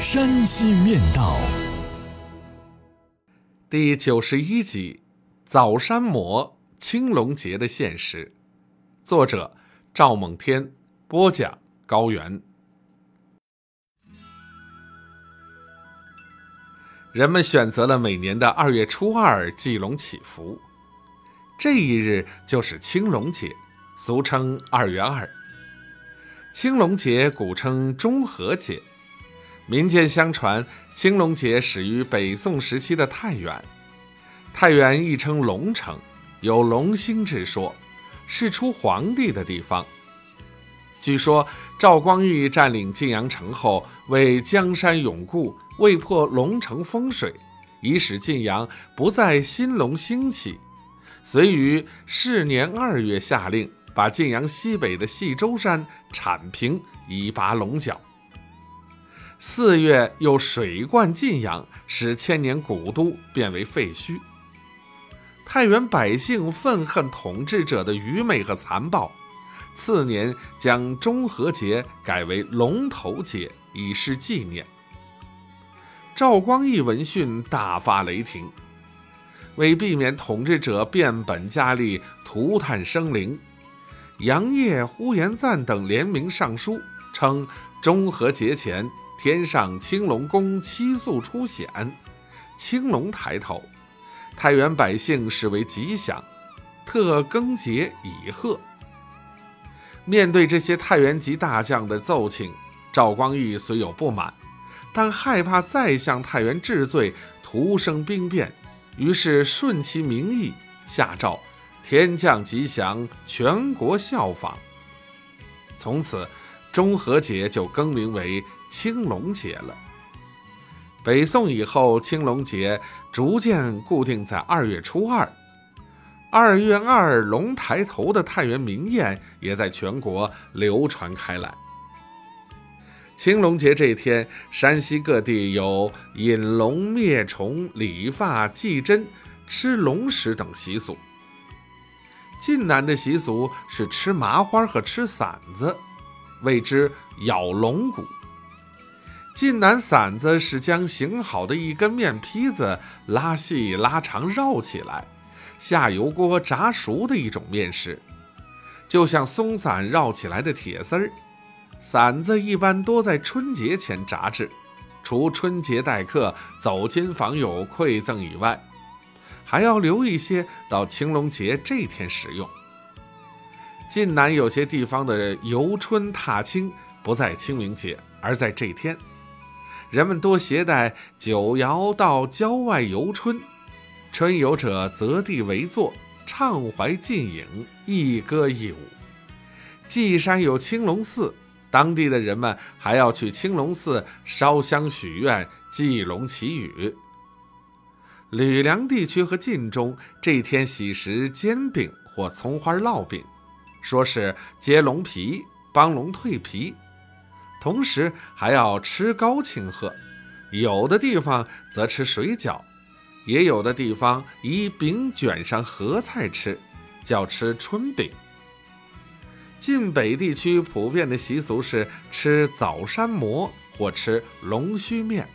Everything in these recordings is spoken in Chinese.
山西面道》第九十一集：枣山魔青龙节的现实。作者：赵梦天，播讲：高原。人们选择了每年的二月初二祭龙祈福，这一日就是青龙节，俗称二月二。青龙节古称中和节，民间相传青龙节始于北宋时期的太原。太原亦称龙城，有龙兴之说，是出皇帝的地方。据说赵光义占领晋阳城后，为江山永固，为破龙城风水，以使晋阳不再兴隆兴起，遂于是年二月下令。把晋阳西北的细州山铲平，以拔龙角。四月又水灌晋阳，使千年古都变为废墟。太原百姓愤恨统治者的愚昧和残暴，次年将中和节改为龙头节，以示纪念。赵光义闻讯大发雷霆，为避免统治者变本加厉涂炭生灵。杨业、呼延赞等联名上书，称中和节前天上青龙宫七宿出显，青龙抬头，太原百姓视为吉祥，特更节以贺。面对这些太原籍大将的奏请，赵光义虽有不满，但害怕再向太原治罪，徒生兵变，于是顺其民意，下诏。天降吉祥，全国效仿。从此，中和节就更名为青龙节了。北宋以后，青龙节逐渐固定在二月初二。二月二龙抬头的太原名宴也在全国流传开来。青龙节这一天，山西各地有引龙灭虫、理发、祭针、吃龙食等习俗。晋南的习俗是吃麻花和吃馓子，谓之咬龙骨。晋南馓子是将醒好的一根面坯子拉细拉长绕起来，下油锅炸熟的一种面食，就像松散绕起来的铁丝儿。馓子一般多在春节前炸制，除春节待客、走亲访友馈赠以外。还要留一些到青龙节这天食用。晋南有些地方的游春踏青不在清明节，而在这天，人们多携带酒肴到郊外游春。春游者择地围坐，畅怀晋影，一歌一舞。稷山有青龙寺，当地的人们还要去青龙寺烧香许愿、祭龙祈雨。吕梁地区和晋中这天喜食煎饼或葱花烙饼，说是接龙皮，帮龙蜕皮，同时还要吃糕庆贺。有的地方则吃水饺，也有的地方以饼卷上合菜吃，叫吃春饼。晋北地区普遍的习俗是吃枣山馍或吃龙须面。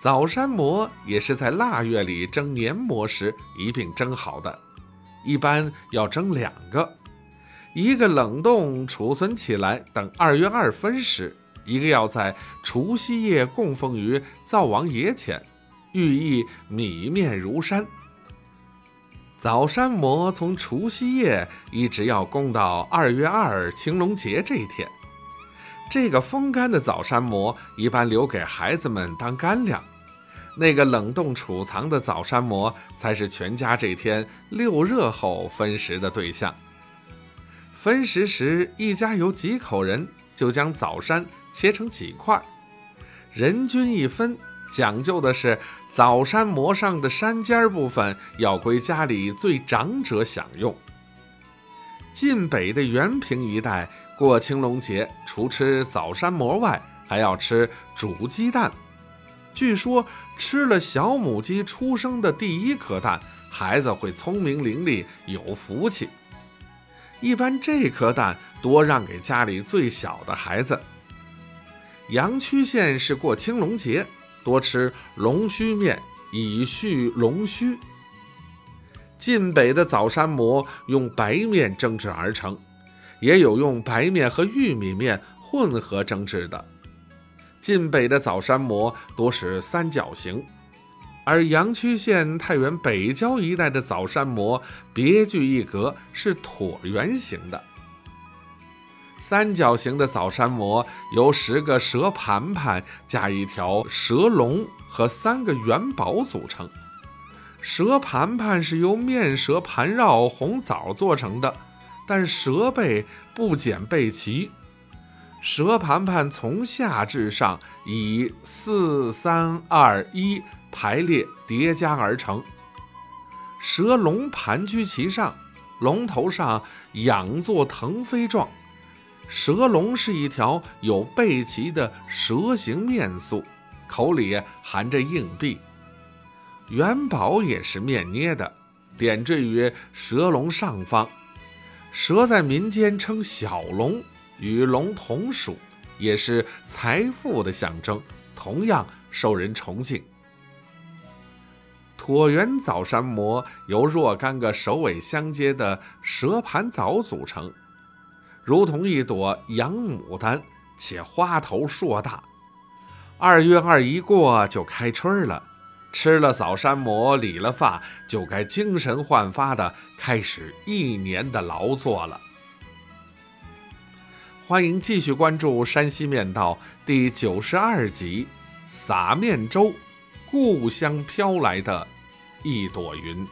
枣山馍也是在腊月里蒸年馍时一并蒸好的，一般要蒸两个，一个冷冻储存起来，等二月二分时；一个要在除夕夜供奉于灶王爷前，寓意米面如山。枣山馍从除夕夜一直要供到二月二青龙节这一天。这个风干的枣山馍一般留给孩子们当干粮，那个冷冻储藏的枣山馍才是全家这天六热后分食的对象。分食时，一家有几口人，就将枣山切成几块，人均一分，讲究的是枣山馍上的山尖部分要归家里最长者享用。晋北的原平一带过青龙节，除吃枣山馍外，还要吃煮鸡蛋。据说吃了小母鸡出生的第一颗蛋，孩子会聪明伶俐，有福气。一般这颗蛋多让给家里最小的孩子。阳曲县是过青龙节，多吃龙须面以续龙须。晋北的枣山馍用白面蒸制而成，也有用白面和玉米面混合蒸制的。晋北的枣山馍多是三角形，而阳曲县太原北郊一带的枣山馍别具一格，是椭圆形的。三角形的枣山馍由十个蛇盘盘加一条蛇龙和三个元宝组成。蛇盘盘是由面蛇盘绕红枣做成的，但蛇背不剪背鳍。蛇盘盘从下至上以四三二一排列叠加而成。蛇龙盘踞其上，龙头上仰作腾飞状。蛇龙是一条有背鳍的蛇形面塑，口里含着硬币。元宝也是面捏的，点缀于蛇龙上方。蛇在民间称小龙。与龙同属，也是财富的象征，同样受人崇敬。椭圆枣山馍由若干个首尾相接的蛇盘枣组成，如同一朵洋牡丹，且花头硕大。二月二一过就开春了，吃了枣山馍，理了发，就该精神焕发的开始一年的劳作了。欢迎继续关注《山西面道》第九十二集《撒面粥》，故乡飘来的一朵云。